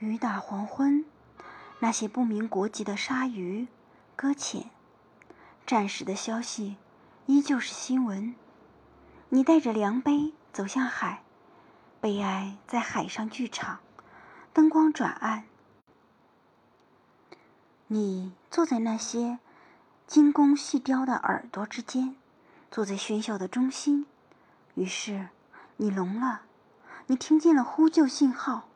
雨打黄昏，那些不明国籍的鲨鱼搁浅，战时的消息依旧是新闻，你带着量杯走向海。悲哀在海上剧场，灯光转暗。你坐在那些精工细雕的耳朵之间，坐在喧嚣的中心，于是你聋了，你听见了呼救信号。